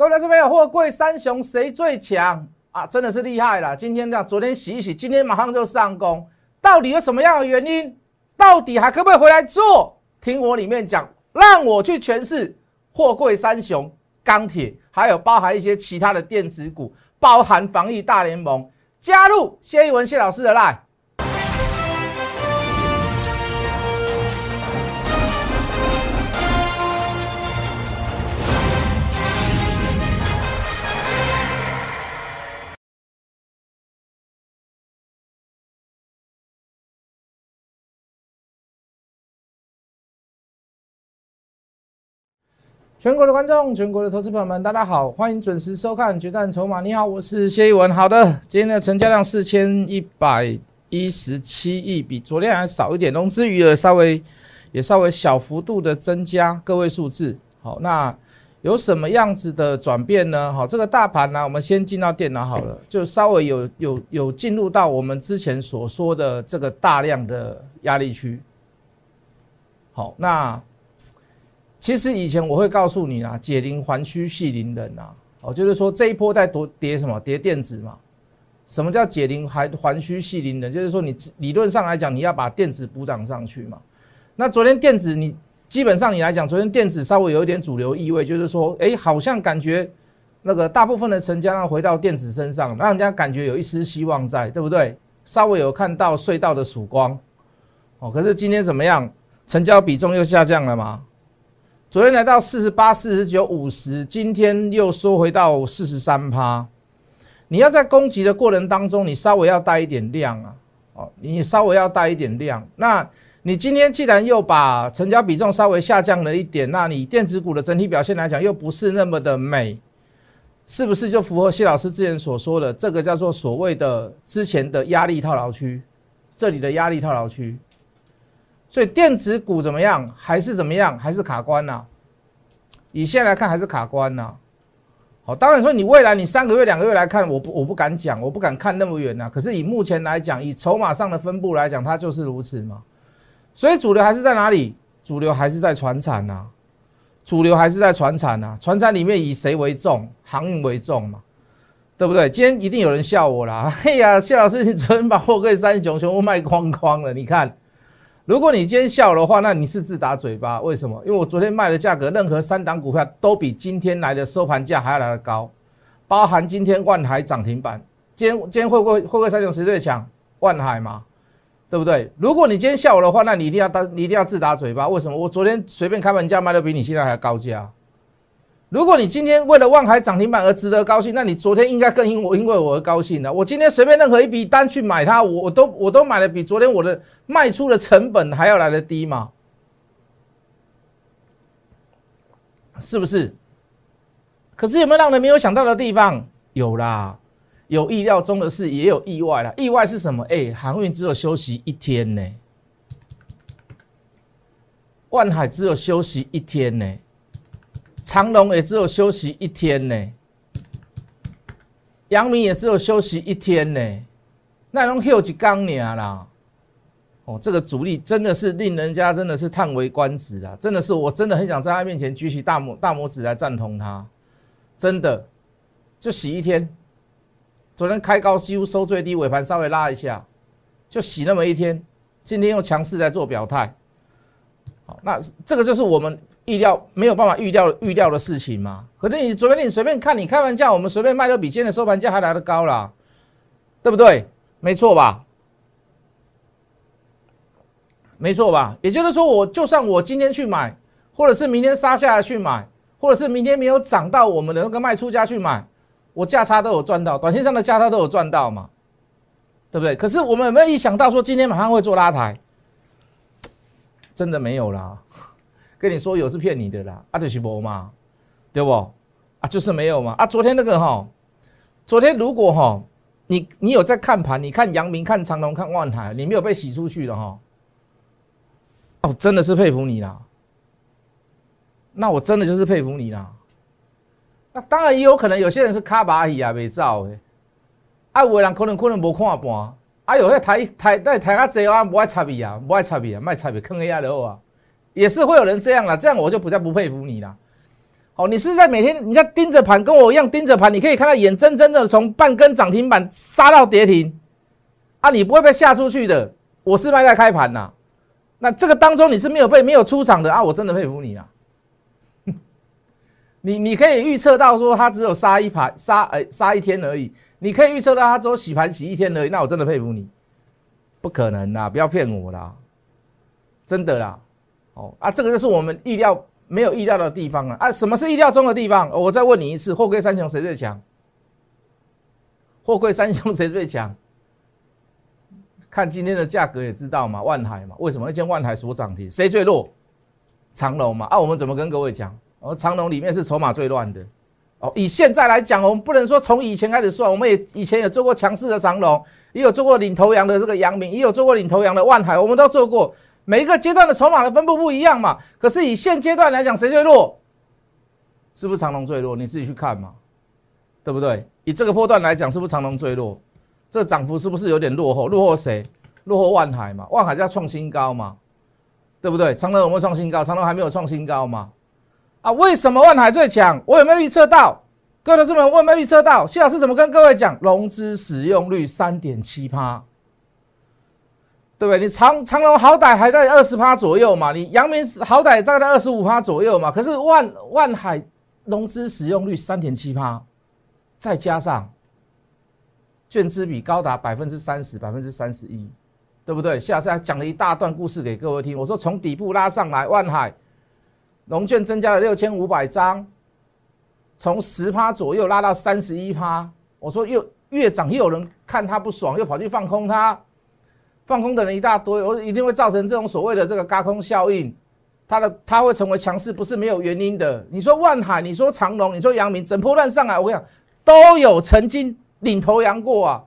各位来这边有货柜三雄谁最强啊？真的是厉害了！今天这样，昨天洗一洗，今天马上就上攻，到底有什么样的原因？到底还可不可以回来做？听我里面讲，让我去诠释货柜三雄、钢铁，还有包含一些其他的电子股，包含防疫大联盟，加入谢一文谢老师的 line。全国的观众，全国的投资朋友们，大家好，欢迎准时收看《决战筹码》。你好，我是谢一文。好的，今天的成交量四千一百一十七亿，比昨天还少一点，融资余额稍微也稍微小幅度的增加个位数字。好，那有什么样子的转变呢？好，这个大盘呢，我们先进到电脑好了，就稍微有有有进入到我们之前所说的这个大量的压力区。好，那。其实以前我会告诉你啊，解铃还须系铃人啊，哦，就是说这一波在多跌什么？跌电子嘛。什么叫解铃还还须系铃人？就是说你理论上来讲，你要把电子补涨上去嘛。那昨天电子你基本上你来讲，昨天电子稍微有一点主流意味，就是说，哎，好像感觉那个大部分的成交量回到电子身上，让人家感觉有一丝希望在，对不对？稍微有看到隧道的曙光。哦，可是今天怎么样？成交比重又下降了嘛？昨天来到四十八、四十九、五十，今天又缩回到四十三趴。你要在攻击的过程当中，你稍微要带一点量啊，哦，你稍微要带一点量。那你今天既然又把成交比重稍微下降了一点，那你电子股的整体表现来讲又不是那么的美，是不是就符合谢老师之前所说的这个叫做所谓的之前的压力套牢区？这里的压力套牢区。所以电子股怎么样？还是怎么样？还是卡关呐？以现在来看，还是卡关呐。好，当然说你未来你三个月、两个月来看，我不我不敢讲，我不敢看那么远呐。可是以目前来讲，以筹码上的分布来讲，它就是如此嘛。所以主流还是在哪里？主流还是在船产呐。主流还是在船产呐。船产里面以谁为重？航运为重嘛，对不对？今天一定有人笑我啦。哎呀，谢老师，你昨天把货柜三雄全部卖光光了，你看。如果你今天下午的话，那你是自打嘴巴。为什么？因为我昨天卖的价格，任何三档股票都比今天来的收盘价还要来的高，包含今天万海涨停板。今天今天会不会会不会三雄谁最强？万海嘛，对不对？如果你今天下午的话，那你一定要打，你一定要自打嘴巴。为什么？我昨天随便开盘价卖的比你现在还高价。如果你今天为了望海涨停板而值得高兴，那你昨天应该更因我因为我而高兴的。我今天随便任何一笔单去买它，我我都我都买的比昨天我的卖出的成本还要来的低嘛？是不是？可是有没有让人没有想到的地方？有啦，有意料中的事，也有意外啦。意外是什么？哎，航运只有休息一天呢，万海只有休息一天呢。长隆也只有休息一天呢，阳明也只有休息一天呢，那拢休几刚年啦？哦，这个主力真的是令人家真的是叹为观止啊！真的是，我真的很想在他面前举起大拇大拇指来赞同他，真的就洗一天。昨天开高几乎收最低，尾盘稍微拉一下，就洗那么一天。今天又强势在做表态，好，那这个就是我们。预料没有办法预料预料的事情吗？可是你昨天你随便看，你开玩笑，我们随便卖都比今天的收盘价还来得高啦，对不对？没错吧？没错吧？也就是说，我就算我今天去买，或者是明天杀下来去买，或者是明天没有涨到我们的那个卖出价去买，我价差都有赚到，短线上的价差都有赚到嘛，对不对？可是我们有没有一想到说今天马上会做拉抬？真的没有啦。跟你说有是骗你的啦，啊就是无嘛，对不？啊就是没有嘛，啊昨天那个哈，昨天如果哈，你你有在看盘，你看阳明、看长隆、看万海，你没有被洗出去的哈，哦真的是佩服你啦，那我真的就是佩服你啦，那当然也有可能有些人是卡巴伊啊，没造的，啊有的人可能可能无看盘，啊有些台台在台下坐啊，不爱插伊啊，不爱插伊啊，卖插伊，坑一下就好啊。也是会有人这样了，这样我就不再不佩服你了。哦，你是在每天你在盯着盘，跟我一样盯着盘，你可以看到眼睁睁的从半根涨停板杀到跌停，啊，你不会被吓出去的。我是卖在开盘呐，那这个当中你是没有被没有出场的啊，我真的佩服你啊。你你可以预测到说它只有杀一盘杀哎杀一天而已，你可以预测到它只有洗盘洗一天而已，那我真的佩服你。不可能啦，不要骗我啦，真的啦。哦啊，这个就是我们意料没有意料的地方啊！啊，什么是意料中的地方？我再问你一次，货柜三雄谁最强？货柜三雄谁最强？看今天的价格也知道嘛，万海嘛，为什么一间万海所涨停？谁最弱？长隆嘛。啊，我们怎么跟各位讲？哦，长隆里面是筹码最乱的。哦，以现在来讲，我们不能说从以前开始算，我们也以前也做过强势的长隆，也有做过领头羊的这个阳明，也有做过领头羊的万海，我们都做过。每一个阶段的筹码的分布不一样嘛，可是以现阶段来讲，谁最弱？是不是长隆最弱？你自己去看嘛，对不对？以这个波段来讲，是不是长隆最弱？这涨幅是不是有点落后？落后谁？落后万海嘛，万海在创新高嘛，对不对？长隆有没有创新高？长隆还没有创新高嘛？啊，为什么万海最强？我有没有预测到？各位同志们，我有没有预测到？谢老师怎么跟各位讲？融资使用率三点七趴，对不对？你长长隆好歹还在二十趴左右嘛，你阳明好歹大概在二十五趴左右嘛，可是万万海融资使用率三点七趴，再加上券资比高达百分之三十、百分之三十一，对不对？谢老师还讲了一大段故事给各位听，我说从底部拉上来，万海。龙券增加了六千五百张，从十趴左右拉到三十一趴。我说又越涨，又有人看他不爽，又跑去放空它，放空的人一大堆，我一定会造成这种所谓的这个嘎空效应。它的它会成为强势，不是没有原因的。你说万海，你说长隆，你说阳明，整波乱上来，我跟你讲，都有曾经领头羊过啊。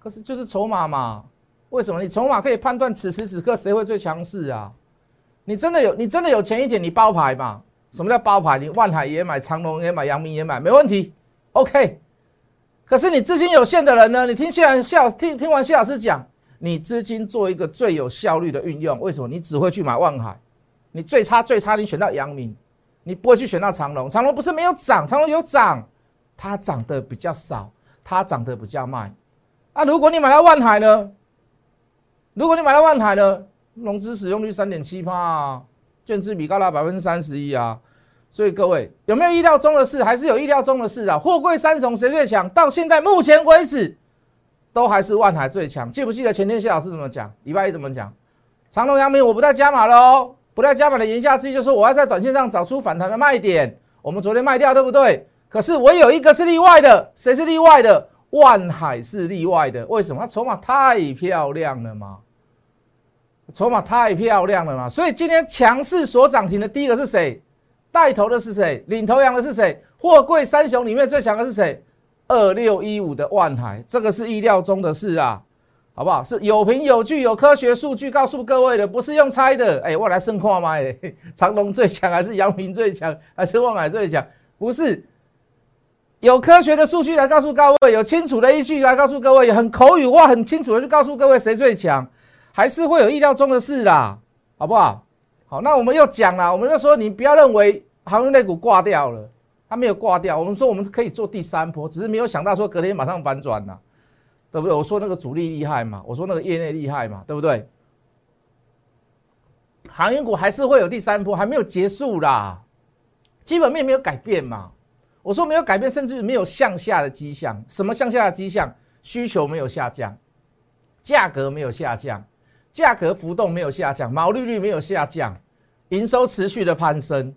可是就是筹码嘛，为什么？你筹码可以判断此时此刻谁会最强势啊？你真的有，你真的有钱一点，你包牌嘛？什么叫包牌？你万海也买，长隆也买，阳明也买，没问题，OK。可是你资金有限的人呢？你听谢完谢听听完谢老师讲，你资金做一个最有效率的运用，为什么？你只会去买万海，你最差最差，你选到阳明，你不会去选到长隆。长隆不是没有涨，长隆有涨，它涨得比较少，它涨得比较慢。啊，如果你买到万海呢？如果你买到万海呢？融资使用率三点七帕，券资比高达百分之三十一啊！所以各位有没有意料中的事？还是有意料中的事啊？货柜三雄谁最强？到现在目前为止，都还是万海最强。记不记得前天谢老师怎么讲？礼拜一怎么讲？长隆、阳明我不再加码了哦，不再加码的言下之意就是我要在短线上找出反弹的卖点。我们昨天卖掉，对不对？可是我有一个是例外的，谁是例外的？万海是例外的，为什么？它筹码太漂亮了嘛！筹码太漂亮了嘛，所以今天强势所涨停的第一个是谁？带头的是谁？领头羊的是谁？货柜三雄里面最强的是谁？二六一五的万海，这个是意料中的事啊，好不好？是有凭有据、有科学数据告诉各位的，不是用猜的。哎，我来深化吗？哎，长隆最强还是阳明最强，还是万海最强？不是，有科学的数据来告诉各位，有清楚的依据来告诉各位，很口语化、很清楚的去告诉各位谁最强。还是会有意料中的事啦，好不好？好，那我们又讲了，我们就说你不要认为航运类股挂掉了，它没有挂掉。我们说我们可以做第三波，只是没有想到说隔天马上反转了，对不对？我说那个主力厉害嘛，我说那个业内厉害嘛，对不对？航运股还是会有第三波，还没有结束啦，基本面没有改变嘛。我说没有改变，甚至没有向下的迹象。什么向下的迹象？需求没有下降，价格没有下降。价格浮动没有下降，毛利率没有下降，营收持续的攀升，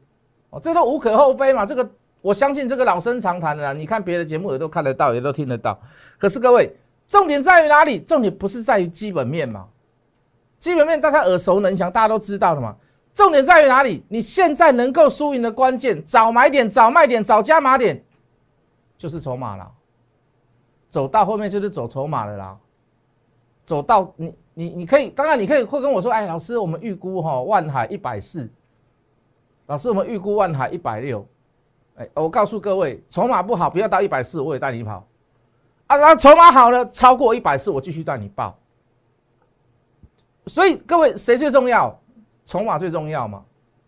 哦，这都无可厚非嘛。这个我相信这个老生常谈的啦，你看别的节目也都看得到，也都听得到。可是各位，重点在于哪里？重点不是在于基本面嘛？基本面大家耳熟能详，大家都知道的嘛。重点在于哪里？你现在能够输赢的关键，早买点、早卖点、早加码点，就是筹码了。走到后面就是走筹码的啦。走到你。你你可以，当然你可以会跟我说，哎，老师，我们预估哈万海一百四，老师，我们预估万海一百六，哎，我告诉各位，筹码不好，不要到一百四，我也带你跑，啊，那筹码好了，超过一百四，我继续带你报。所以各位，谁最重要？筹码最重要嘛？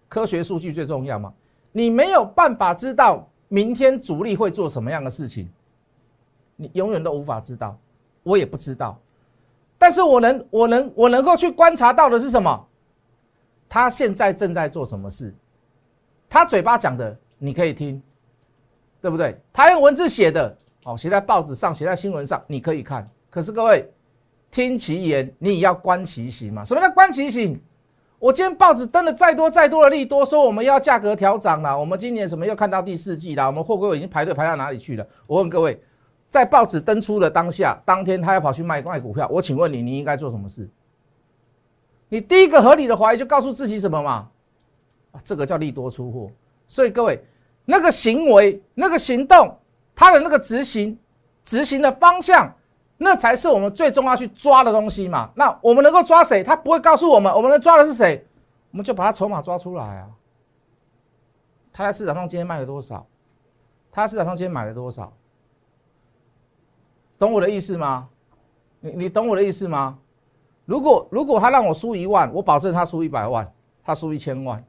科学数据最重要嘛？你没有办法知道明天主力会做什么样的事情，你永远都无法知道，我也不知道。但是我能，我能，我能够去观察到的是什么？他现在正在做什么事？他嘴巴讲的你可以听，对不对？他用文字写的，哦，写在报纸上，写在新闻上，你可以看。可是各位，听其言，你也要观其行嘛。什么叫观其行？我今天报纸登了再多再多的利多，说我们要价格调涨了，我们今年什么又看到第四季了，我们货柜已经排队排到哪里去了？我问各位。在报纸登出的当下，当天他要跑去卖卖股票，我请问你，你应该做什么事？你第一个合理的怀疑就告诉自己什么嘛？啊，这个叫利多出货。所以各位，那个行为、那个行动，他的那个执行、执行的方向，那才是我们最终要去抓的东西嘛。那我们能够抓谁？他不会告诉我们，我们能抓的是谁？我们就把他筹码抓出来啊。他在市场上今天卖了多少？他在市场上今天买了多少？懂我的意思吗？你你懂我的意思吗？如果如果他让我输一万，我保证他输一百万，他输一千万。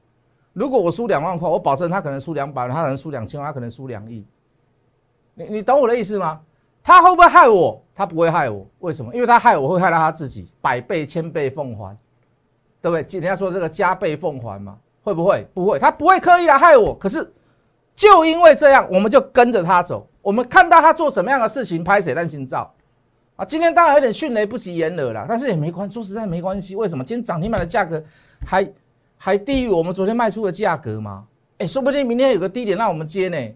如果我输两万块，我保证他可能输两百万，他可能输两千万，他可能输两亿。你你懂我的意思吗？他会不会害我？他不会害我，为什么？因为他害我会害到他自己，百倍千倍奉还，对不对？人家说这个加倍奉还嘛，会不会？不会，他不会刻意来害我。可是就因为这样，我们就跟着他走。我们看到他做什么样的事情，拍谁烂心照啊！今天当然有点迅雷不及掩耳了，但是也没关，说实在没关系。为什么？今天涨停板的价格还还低于我们昨天卖出的价格吗？哎，说不定明天有个低点让我们接呢。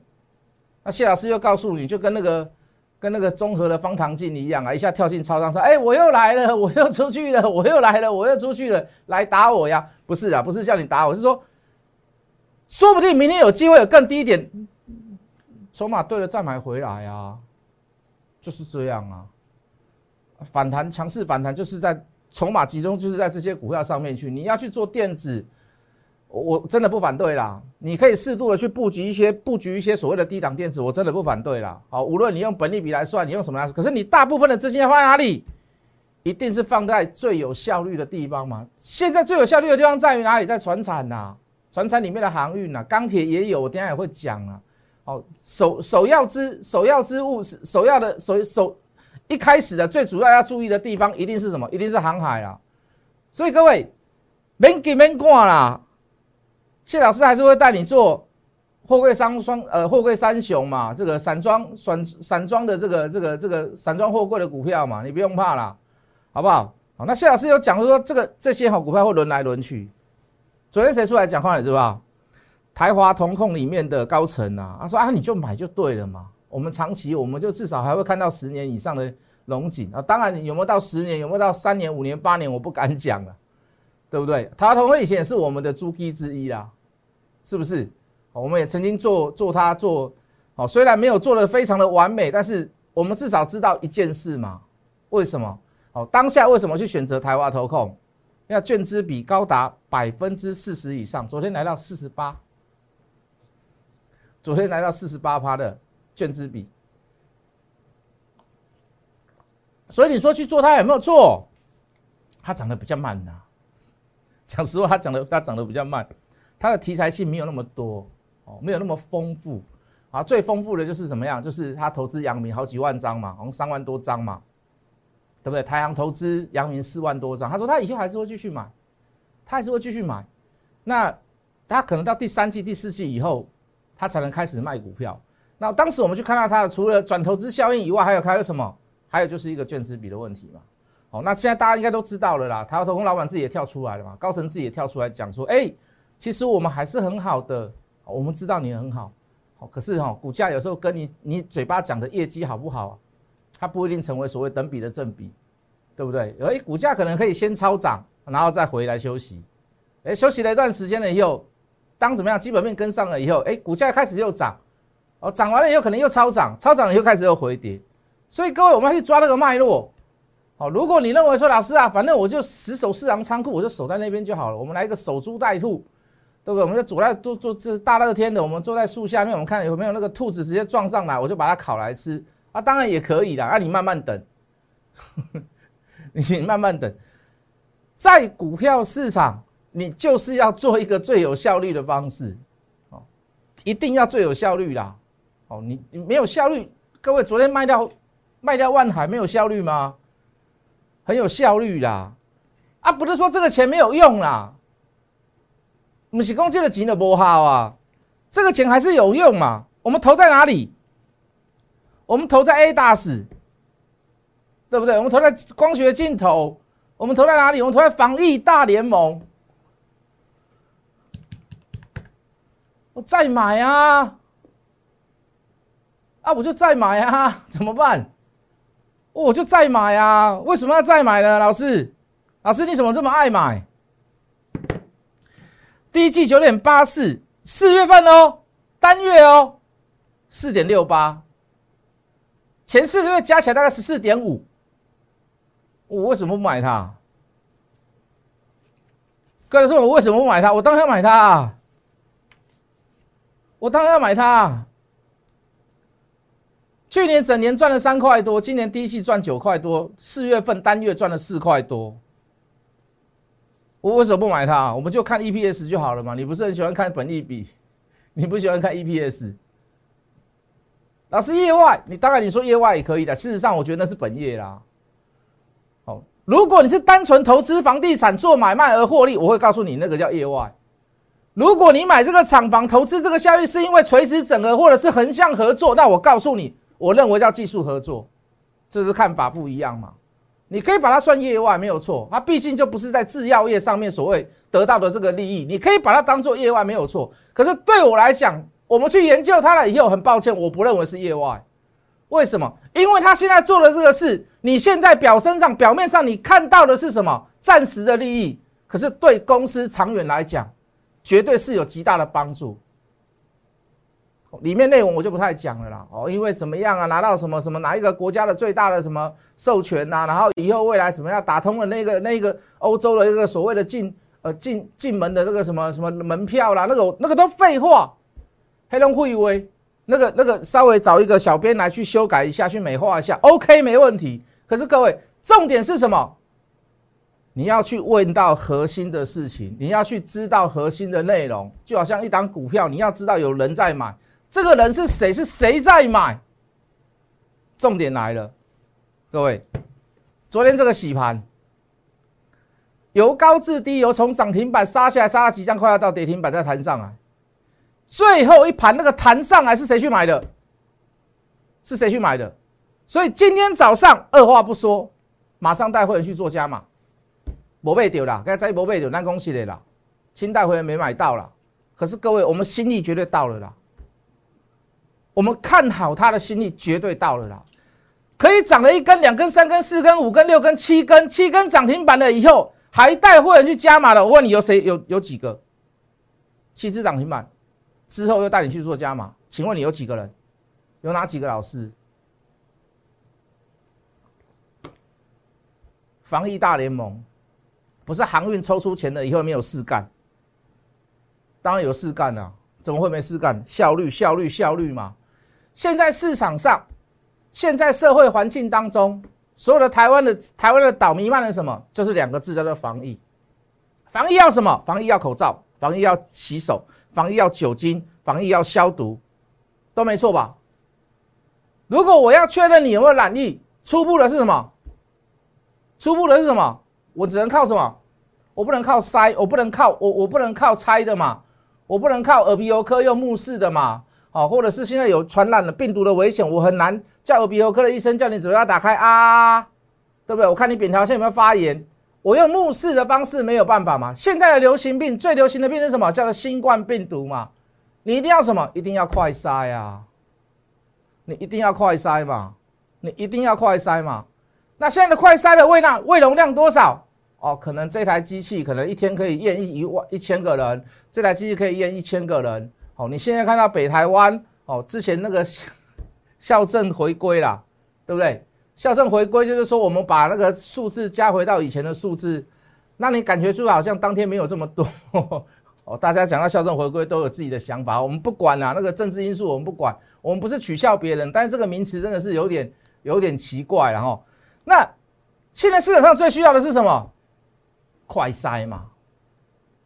那谢老师又告诉你，就跟那个跟那个综合的方糖镜一样啊，一下跳进超商说：“哎，我又来了，我又出去了，我又来了，我又出去了，来打我呀！”不是啊，不是叫你打我，是说，说不定明天有机会有更低点。筹码对了再买回来啊，就是这样啊。反弹强势反弹就是在筹码集中，就是在这些股票上面去。你要去做电子，我真的不反对啦。你可以适度的去布局一些布局一些所谓的低档电子，我真的不反对啦。好，无论你用本利比来算，你用什么来算，可是你大部分的资金要放在哪里？一定是放在最有效率的地方嘛。现在最有效率的地方在于哪里？在船产呐，船产里面的航运呐，钢铁也有，我等下也会讲啊。好，首首要之首要之物是首要的首首一开始的最主要要注意的地方一定是什么？一定是航海啊！所以各位，免给免挂啦。谢老师还是会带你做货柜三双呃货柜三雄嘛，这个散装散散装的这个这个这个散装货柜的股票嘛，你不用怕啦，好不好？好，那谢老师有讲说这个这些好股票会轮来轮去。昨天谁出来讲话你知道？台华同控里面的高层啊，他说啊，你就买就对了嘛。我们长期，我们就至少还会看到十年以上的龙井啊。当然，有没有到十年，有没有到三年、五年、八年，我不敢讲了，对不对？台华同控以前也是我们的猪鸡之一啦，是不是？我们也曾经做做它做，哦，虽然没有做的非常的完美，但是我们至少知道一件事嘛。为什么？哦，当下为什么去选择台华投控？要券资比高达百分之四十以上，昨天来到四十八。昨天来到四十八趴的券资比，所以你说去做它有没有错？它涨得比较慢呐。讲实话，它涨得它涨得比较慢，它的题材性没有那么多哦，没有那么丰富啊。最丰富的就是怎么样？就是他投资阳明好几万张嘛，好像三万多张嘛，对不对？台阳投资阳明四万多张，他说他以后还是会继续买，他还是会继续买。那他可能到第三季、第四季以后。他才能开始卖股票。那当时我们去看到它的，除了转投资效应以外，还有还有什么？还有就是一个券资比的问题嘛。好，那现在大家应该都知道了啦。台湾投控老板自己也跳出来了嘛，高层自己也跳出来讲说：“哎，其实我们还是很好的。我们知道你很好，好，可是哈，股价有时候跟你你嘴巴讲的业绩好不好，它不一定成为所谓等比的正比，对不对？哎，股价可能可以先超涨，然后再回来休息。哎，休息了一段时间了以后。”当怎么样？基本面跟上了以后，哎，股价开始又涨，哦，涨完了以后可能又超涨，超涨了又开始又回跌，所以各位我们要去抓那个脉络，好，如果你认为说老师啊，反正我就死守市场仓库，我就守在那边就好了，我们来一个守株待兔，对不对？我们就坐在坐坐这大热天的，我们坐在树下面，我们看有没有那个兔子直接撞上来，我就把它烤来吃啊，当然也可以的，啊，你慢慢等，你慢慢等，在股票市场。你就是要做一个最有效率的方式，哦，一定要最有效率啦。哦，你你没有效率，各位昨天卖掉卖掉万海没有效率吗？很有效率啦。啊，不是说这个钱没有用啦，我们是公积的钱的不好啊，这个钱还是有用嘛。我们投在哪里？我们投在 A 大使，对不对？我们投在光学镜头，我们投在哪里？我们投在防疫大联盟。我再买啊！啊，我就再买啊！怎么办？我就再买啊！为什么要再买呢？老师，老师你怎么这么爱买？第一季九点八四，四月份哦，单月哦，四点六八，前四个月加起来大概十四点五。我为什么不买它？哥，说我为什么不买它？我当然要买它啊！我当然要买它。啊去年整年赚了三块多，今年第一季赚九块多，四月份单月赚了四块多。我为什么不买它？我们就看 EPS 就好了嘛。你不是很喜欢看本利比，你不喜欢看 EPS。老师业外，你当然你说业外也可以的。事实上，我觉得那是本业啦。好，如果你是单纯投资房地产做买卖而获利，我会告诉你那个叫业外。如果你买这个厂房投资这个效益是因为垂直整合或者是横向合作，那我告诉你，我认为叫技术合作，这是看法不一样嘛。你可以把它算业外没有错，它毕竟就不是在制药业上面所谓得到的这个利益，你可以把它当做业外没有错。可是对我来讲，我们去研究它了以后，很抱歉，我不认为是业外。为什么？因为他现在做的这个事，你现在表身上表面上你看到的是什么？暂时的利益，可是对公司长远来讲。绝对是有极大的帮助。里面内容我就不太讲了啦，哦，因为怎么样啊？拿到什么什么哪一个国家的最大的什么授权呐？然后以后未来怎么样打通了那个那个欧洲的一个所谓的进呃进进门的这个什么什么门票啦？那个那个都废话。黑龙会威那个那个稍微找一个小编来去修改一下，去美化一下，OK 没问题。可是各位，重点是什么？你要去问到核心的事情，你要去知道核心的内容，就好像一档股票，你要知道有人在买，这个人是谁？是谁在买？重点来了，各位，昨天这个洗盘，由高至低，由从涨停板杀下来，杀到即将快要到跌停板再弹上来，最后一盘那个弹上来是谁去买的？是谁去买的？所以今天早上二话不说，马上带会员去做加码。没被丢了，刚才没被丢，那恭喜你啦！清代会员没买到了，可是各位，我们心意绝对到了啦。我们看好它的心意绝对到了啦。可以涨了一根、两根、三根、四根、五根、六根、七根，七根涨停板了以后，还带会员去加码的，我问你有谁？有有几个？七只涨停板之后又带你去做加码，请问你有几个人？有哪几个老师？防疫大联盟。不是航运抽出钱了，以后没有事干。当然有事干啊，怎么会没事干？效率、效率、效率嘛。现在市场上，现在社会环境当中，所有的台湾的台湾的岛弥漫了什么？就是两个字，叫做防疫。防疫要什么？防疫要口罩，防疫要洗手，防疫要酒精，防疫要消毒，都没错吧？如果我要确认你有没有染疫，初步的是什么？初步的是什么？我只能靠什么？我不能靠筛，我不能靠我，我不能靠猜的嘛，我不能靠耳鼻喉科用目视的嘛，好，或者是现在有传染的病毒的危险，我很难叫耳鼻喉科的医生叫你嘴巴打开啊，对不对？我看你扁桃腺有没有发炎，我用目视的方式没有办法嘛。现在的流行病最流行的病是什么？叫做新冠病毒嘛。你一定要什么？一定要快筛呀，你一定要快筛嘛，你一定要快筛嘛。那现在的快筛的胃量胃容量多少？哦，可能这台机器可能一天可以验一一万一千个人，这台机器可以验一千个人。哦，你现在看到北台湾，哦，之前那个校正回归啦，对不对？校正回归就是说我们把那个数字加回到以前的数字，那你感觉出来好像当天没有这么多。哦，大家讲到校正回归都有自己的想法，我们不管啦，那个政治因素我们不管，我们不是取笑别人，但是这个名词真的是有点有点奇怪，了哈，那现在市场上最需要的是什么？快筛嘛，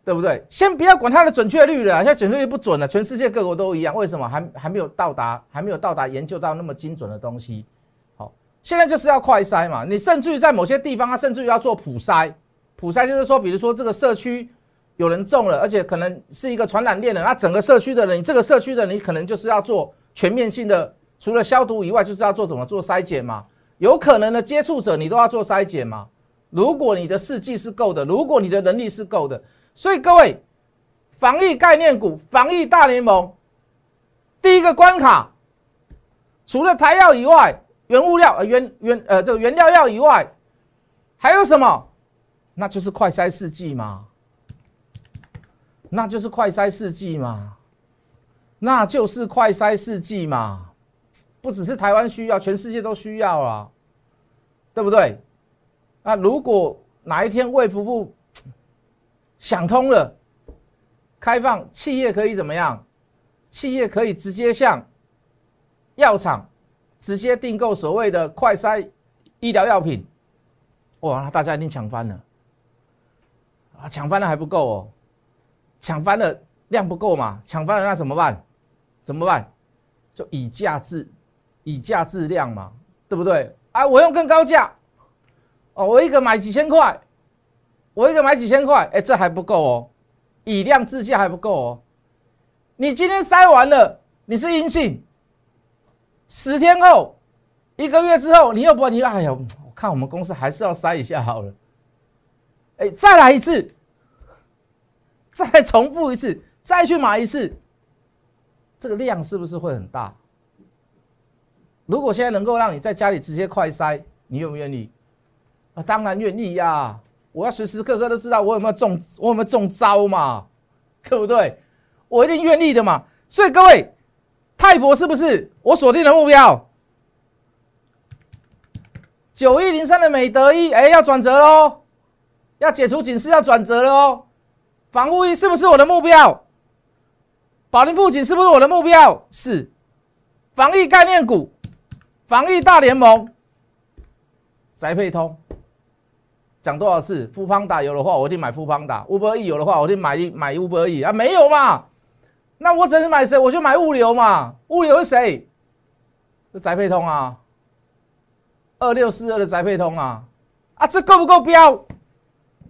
对不对？先不要管它的准确率了，现在准确率不准了，全世界各国都一样。为什么还还没有到达，还没有到达研究到那么精准的东西？好，现在就是要快筛嘛。你甚至于在某些地方，它甚至于要做普筛。普筛就是说，比如说这个社区有人中了，而且可能是一个传染链的，那整个社区的人，你这个社区的你可能就是要做全面性的，除了消毒以外，就是要做怎么做筛检嘛。有可能的接触者你都要做筛检嘛。如果你的试剂是够的，如果你的能力是够的。所以各位，防疫概念股、防疫大联盟，第一个关卡，除了台药以外，原物料呃原原呃这个原料药以外，还有什么？那就是快筛试剂嘛，那就是快筛试剂嘛，那就是快筛试剂嘛，不只是台湾需要，全世界都需要啊，对不对？那如果哪一天卫福部，想通了，开放企业可以怎么样？企业可以直接向药厂直接订购所谓的快筛医疗药品，哇，那大家一定抢翻了啊！抢翻了还不够哦，抢翻了量不够嘛？抢翻了那怎么办？怎么办？就以价质以价质量嘛，对不对？啊，我用更高价哦，我一个买几千块。我一个买几千块，哎，这还不够哦，以量制价还不够哦。你今天筛完了，你是阴性，十天后、一个月之后，你又不你哎呀，我看我们公司还是要筛一下好了。哎，再来一次，再重复一次，再去买一次，这个量是不是会很大？如果现在能够让你在家里直接快筛，你愿不愿意？啊，当然愿意呀。我要时时刻刻都知道我有没有中，我有没有中招嘛，对不对？我一定愿意的嘛。所以各位，泰博是不是我锁定的目标？九一零三的美德一，哎，要转折喽，要解除警示，要转折了哦。防护衣是不是我的目标？保林富锦是不是我的目标？是。防疫概念股，防疫大联盟，宅配通。讲多少次？富邦达有的话，我一定买富邦达；乌博 E 有的话，我一定买买乌博 E 啊！没有嘛？那我只是买谁？我就买物流嘛。物流是谁？是宅配通啊，二六四二的宅配通啊！啊，这够不够标？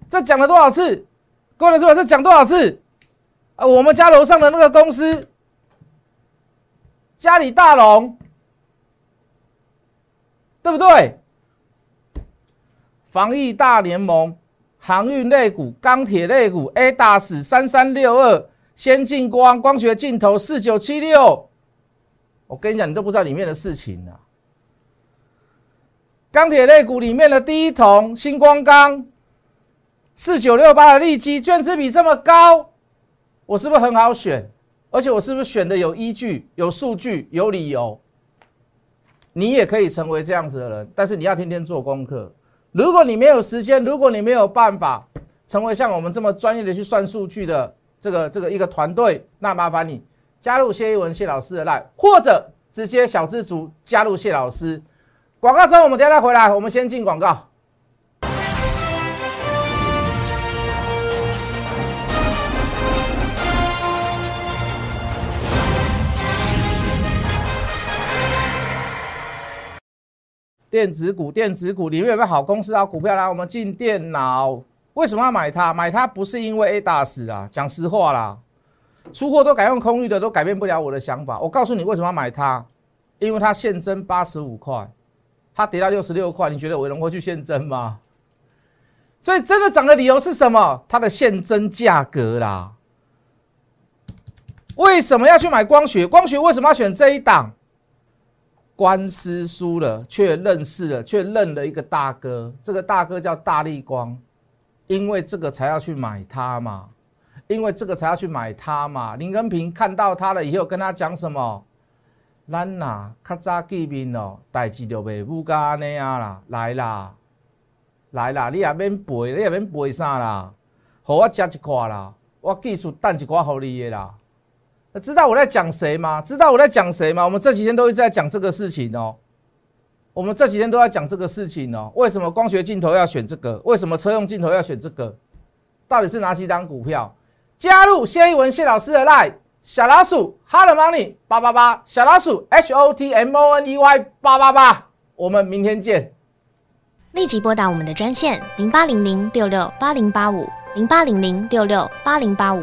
这讲了多少次？各位说，这讲多少次？啊，我们家楼上的那个公司，嘉里大龙，对不对？防疫大联盟、航运类股、钢铁类股，ADAS 三三六二，先进光光学镜头四九七六。我跟你讲，你都不知道里面的事情啊。钢铁类股里面的第一桶星光钢四九六八的利基，卷资比这么高，我是不是很好选？而且我是不是选的有依据、有数据、有理由？你也可以成为这样子的人，但是你要天天做功课。如果你没有时间，如果你没有办法成为像我们这么专业的去算数据的这个这个一个团队，那麻烦你加入谢一文谢老师的 line，或者直接小资族加入谢老师。广告之后我们等下再回来，我们先进广告。电子股，电子股里面有没有好公司啊？股票来，我们进电脑，为什么要买它？买它不是因为 A 大死啊，讲实话啦，出货都改用空域的，都改变不了我的想法。我告诉你为什么要买它，因为它现增八十五块，它跌到六十六块，你觉得我能会去现增吗？所以真的涨的理由是什么？它的现增价格啦。为什么要去买光学？光学为什么要选这一档？官司输了，却认识了，却认了一个大哥。这个大哥叫大力光，因为这个才要去买它嘛，因为这个才要去买它嘛。林根平看到他了以后，跟他讲什么？咱呐，较早见面哦，代志就袂不干那样啦。来啦，来啦，你也免背，你也免背啥啦？互我食一块啦，我技术等一块互你的啦。知道我在讲谁吗？知道我在讲谁吗？我们这几天都一直在讲这个事情哦。我们这几天都在讲这个事情哦。为什么光学镜头要选这个？为什么车用镜头要选这个？到底是哪几档股票？加入谢一文谢老师的 line 小老鼠 Hot Money 八八八，小老鼠 H O T M O N E Y 八八八，我们明天见。立即拨打我们的专线零八零零六六八零八五零八零零六六八零八五